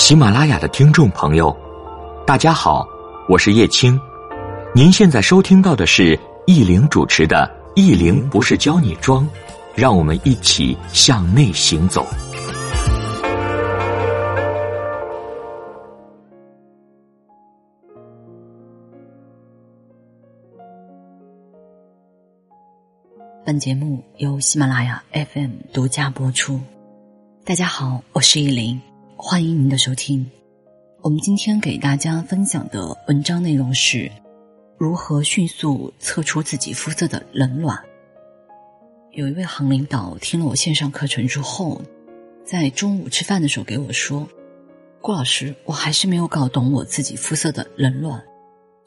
喜马拉雅的听众朋友，大家好，我是叶青。您现在收听到的是易玲主持的《易玲不是教你装》，让我们一起向内行走。本节目由喜马拉雅 FM 独家播出。大家好，我是依林，欢迎您的收听。我们今天给大家分享的文章内容是：如何迅速测出自己肤色的冷暖。有一位行领导听了我线上课程之后，在中午吃饭的时候给我说：“郭老师，我还是没有搞懂我自己肤色的冷暖。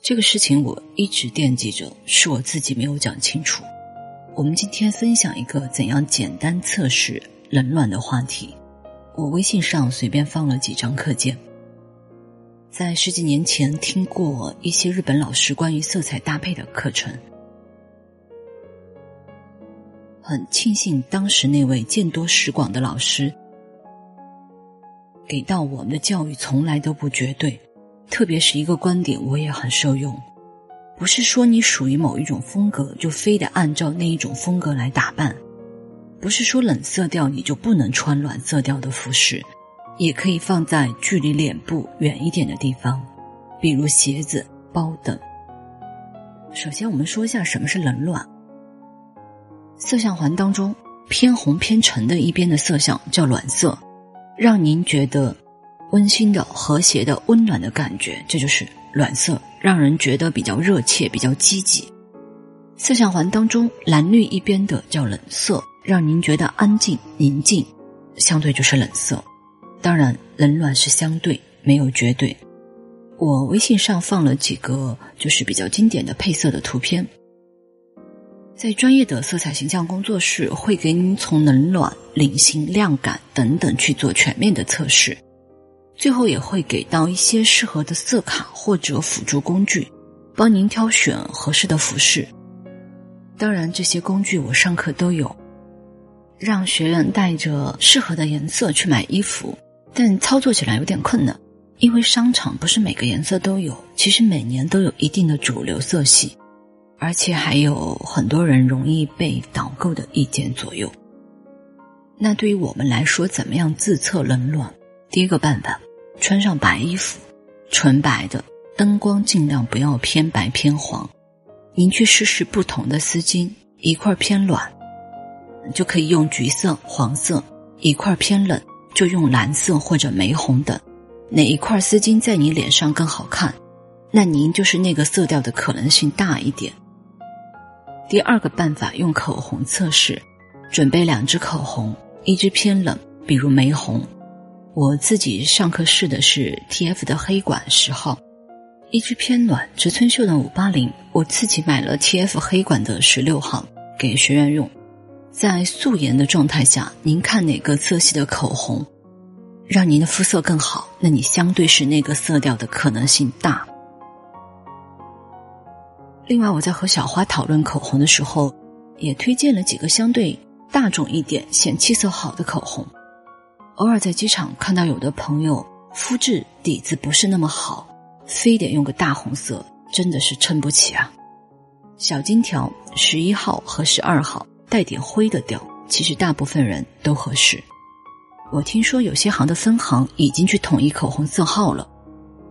这个事情我一直惦记着，是我自己没有讲清楚。”我们今天分享一个怎样简单测试冷暖的话题。我微信上随便放了几张课件。在十几年前听过一些日本老师关于色彩搭配的课程，很庆幸当时那位见多识广的老师给到我们的教育从来都不绝对，特别是一个观点我也很受用。不是说你属于某一种风格，就非得按照那一种风格来打扮；不是说冷色调你就不能穿暖色调的服饰，也可以放在距离脸部远一点的地方，比如鞋子、包等。首先，我们说一下什么是冷暖。色相环当中偏红偏橙的一边的色相叫暖色，让您觉得温馨的、和谐的、温暖的感觉，这就是暖色。让人觉得比较热切、比较积极。色相环当中蓝绿一边的叫冷色，让您觉得安静、宁静，相对就是冷色。当然，冷暖是相对，没有绝对。我微信上放了几个就是比较经典的配色的图片，在专业的色彩形象工作室会给您从冷暖、领型、亮感等等去做全面的测试。最后也会给到一些适合的色卡或者辅助工具，帮您挑选合适的服饰。当然，这些工具我上课都有，让学员带着适合的颜色去买衣服，但操作起来有点困难，因为商场不是每个颜色都有，其实每年都有一定的主流色系，而且还有很多人容易被导购的意见左右。那对于我们来说，怎么样自测冷暖？第一个办法。穿上白衣服，纯白的，灯光尽量不要偏白偏黄。您去试试不同的丝巾，一块偏暖，就可以用橘色、黄色；一块偏冷，就用蓝色或者玫红等。哪一块丝巾在你脸上更好看，那您就是那个色调的可能性大一点。第二个办法，用口红测试，准备两支口红，一支偏冷，比如玫红。我自己上课试的是 T.F 的黑管十号，一支偏暖，植村秀的五八零。我自己买了 T.F 黑管的十六号给学员用。在素颜的状态下，您看哪个色系的口红让您的肤色更好，那你相对是那个色调的可能性大。另外，我在和小花讨论口红的时候，也推荐了几个相对大众一点、显气色好的口红。偶尔在机场看到有的朋友肤质底子不是那么好，非得用个大红色，真的是撑不起啊。小金条十一号和十二号带点灰的调，其实大部分人都合适。我听说有些行的分行已经去统一口红色号了，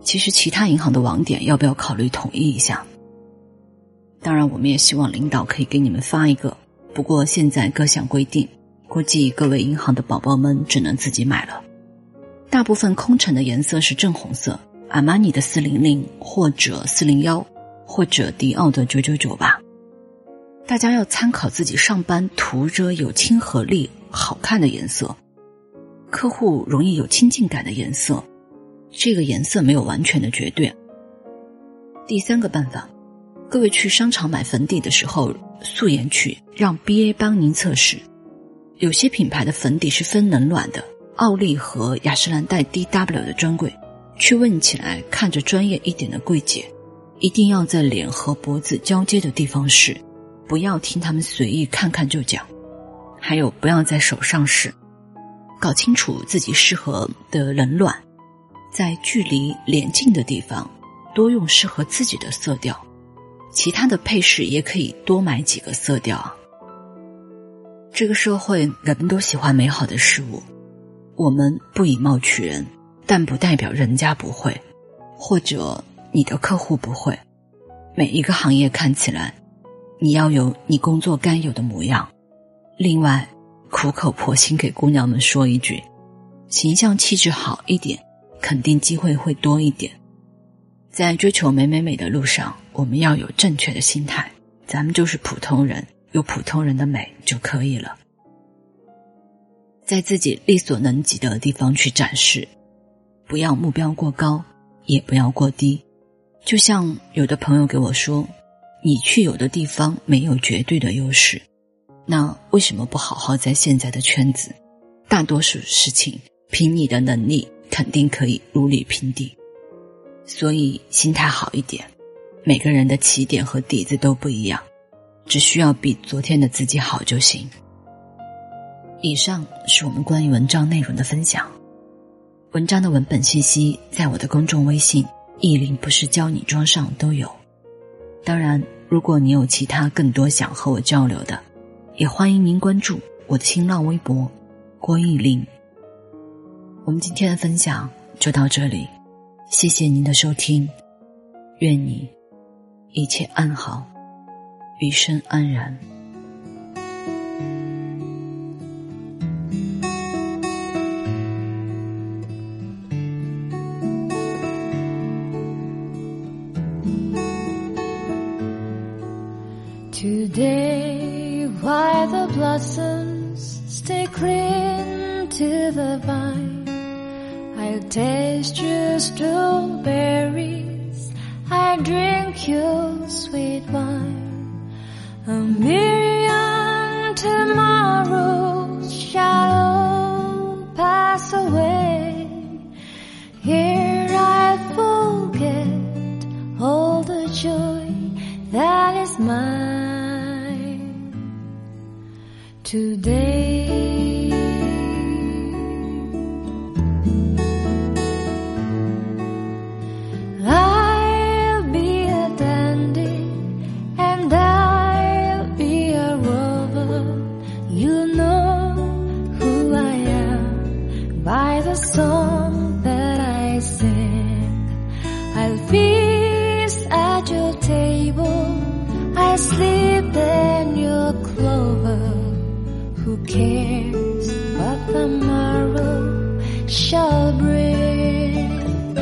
其实其他银行的网点要不要考虑统一一下？当然，我们也希望领导可以给你们发一个，不过现在各项规定。估计各位银行的宝宝们只能自己买了。大部分空乘的颜色是正红色，阿玛尼的四零零或者四零幺，或者迪奥的九九九吧。大家要参考自己上班涂着有亲和力、好看的颜色，客户容易有亲近感的颜色。这个颜色没有完全的绝对。第三个办法，各位去商场买粉底的时候，素颜去，让 BA 帮您测试。有些品牌的粉底是分冷暖的，奥利和雅诗兰黛 DW 的专柜，去问起来看着专业一点的柜姐，一定要在脸和脖子交接的地方试，不要听他们随意看看就讲。还有不要在手上试，搞清楚自己适合的冷暖。在距离脸近的地方多用适合自己的色调，其他的配饰也可以多买几个色调。这个社会人们都喜欢美好的事物，我们不以貌取人，但不代表人家不会，或者你的客户不会。每一个行业看起来，你要有你工作该有的模样。另外，苦口婆心给姑娘们说一句：形象气质好一点，肯定机会会多一点。在追求美美美的路上，我们要有正确的心态。咱们就是普通人，有普通人的美就可以了。在自己力所能及的地方去展示，不要目标过高，也不要过低。就像有的朋友给我说：“你去有的地方没有绝对的优势，那为什么不好好在现在的圈子？大多数事情凭你的能力肯定可以如履平地。所以心态好一点，每个人的起点和底子都不一样，只需要比昨天的自己好就行。”以上是我们关于文章内容的分享，文章的文本信息在我的公众微信。意林不是教你装上都有，当然，如果你有其他更多想和我交流的，也欢迎您关注我的新浪微博郭艺林。我们今天的分享就到这里，谢谢您的收听，愿你一切安好，余生安然。Today, while the blossoms stay cling to the vine, I'll taste your strawberries, I drink your sweet wine. A million who cares what the morrow shall bring?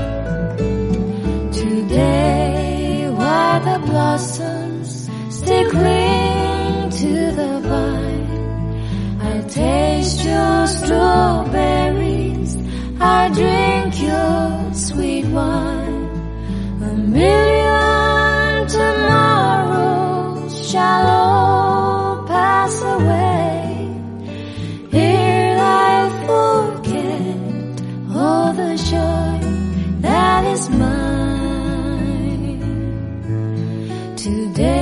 Today, while the blossoms still cling to the vine, I taste your strawberries, I drink your sweet wine. A today.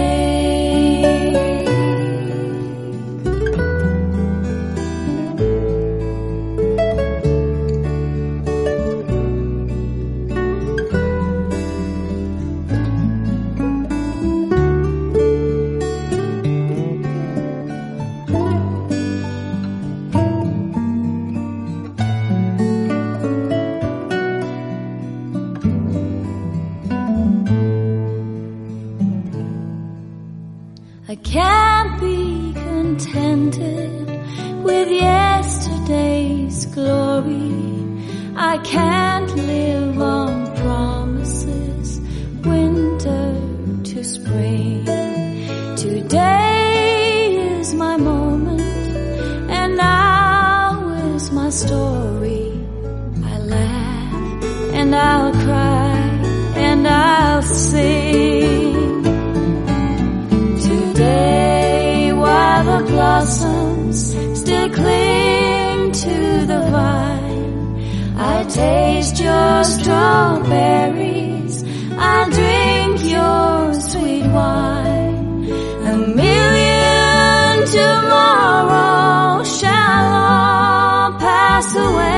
Contented with yesterday's glory. I can't live on blossoms still cling to the vine, I taste your strawberries, I drink your sweet wine. A million tomorrows shall all pass away.